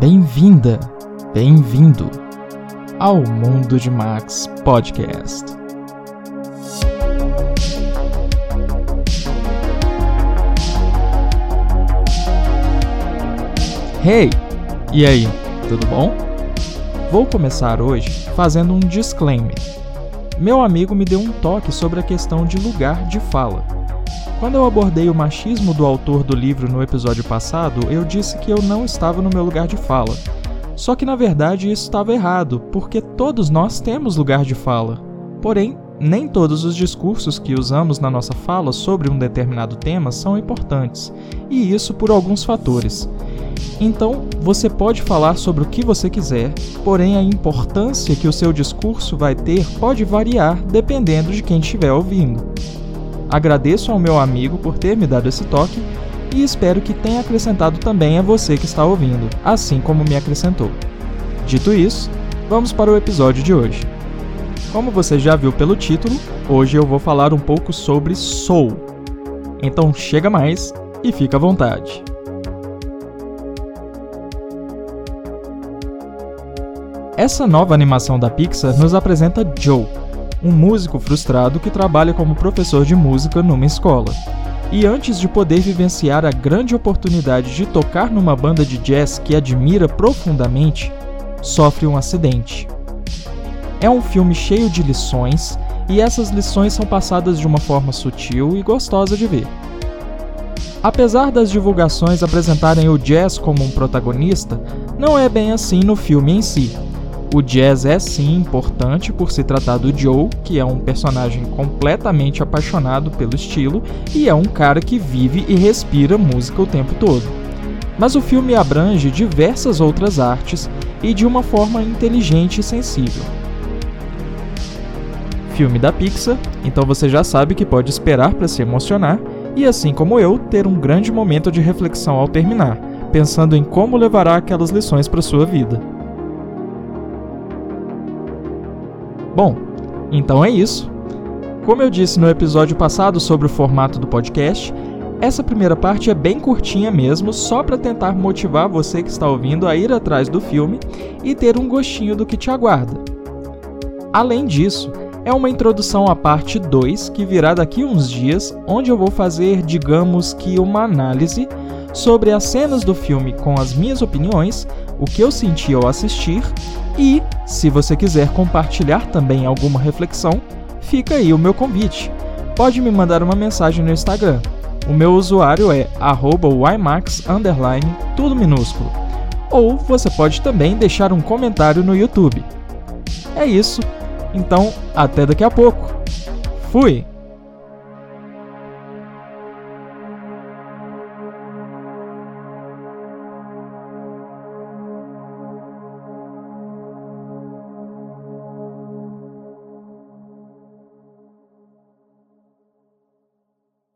Bem-vinda, bem-vindo ao Mundo de Max Podcast. Hey, e aí, tudo bom? Vou começar hoje fazendo um disclaimer. Meu amigo me deu um toque sobre a questão de lugar de fala. Quando eu abordei o machismo do autor do livro no episódio passado, eu disse que eu não estava no meu lugar de fala. Só que na verdade isso estava errado, porque todos nós temos lugar de fala. Porém, nem todos os discursos que usamos na nossa fala sobre um determinado tema são importantes, e isso por alguns fatores. Então, você pode falar sobre o que você quiser, porém a importância que o seu discurso vai ter pode variar dependendo de quem estiver ouvindo. Agradeço ao meu amigo por ter me dado esse toque e espero que tenha acrescentado também a você que está ouvindo, assim como me acrescentou. Dito isso, vamos para o episódio de hoje. Como você já viu pelo título, hoje eu vou falar um pouco sobre Soul. Então chega mais e fica à vontade. Essa nova animação da Pixar nos apresenta Joe, um músico frustrado que trabalha como professor de música numa escola. E antes de poder vivenciar a grande oportunidade de tocar numa banda de jazz que admira profundamente, sofre um acidente. É um filme cheio de lições, e essas lições são passadas de uma forma sutil e gostosa de ver. Apesar das divulgações apresentarem o jazz como um protagonista, não é bem assim no filme em si. O jazz é sim importante por se tratar do Joe, que é um personagem completamente apaixonado pelo estilo e é um cara que vive e respira música o tempo todo. Mas o filme abrange diversas outras artes e de uma forma inteligente e sensível. Filme da Pixar, então você já sabe que pode esperar para se emocionar e, assim como eu, ter um grande momento de reflexão ao terminar, pensando em como levará aquelas lições para sua vida. Bom, então é isso. Como eu disse no episódio passado sobre o formato do podcast, essa primeira parte é bem curtinha mesmo, só para tentar motivar você que está ouvindo a ir atrás do filme e ter um gostinho do que te aguarda. Além disso, é uma introdução à parte 2 que virá daqui uns dias, onde eu vou fazer, digamos que, uma análise sobre as cenas do filme com as minhas opiniões, o que eu senti ao assistir e, se você quiser compartilhar também alguma reflexão, fica aí o meu convite. Pode me mandar uma mensagem no Instagram. O meu usuário é @ymax tudo minúsculo. Ou você pode também deixar um comentário no YouTube. É isso. Então, até daqui a pouco. Fui.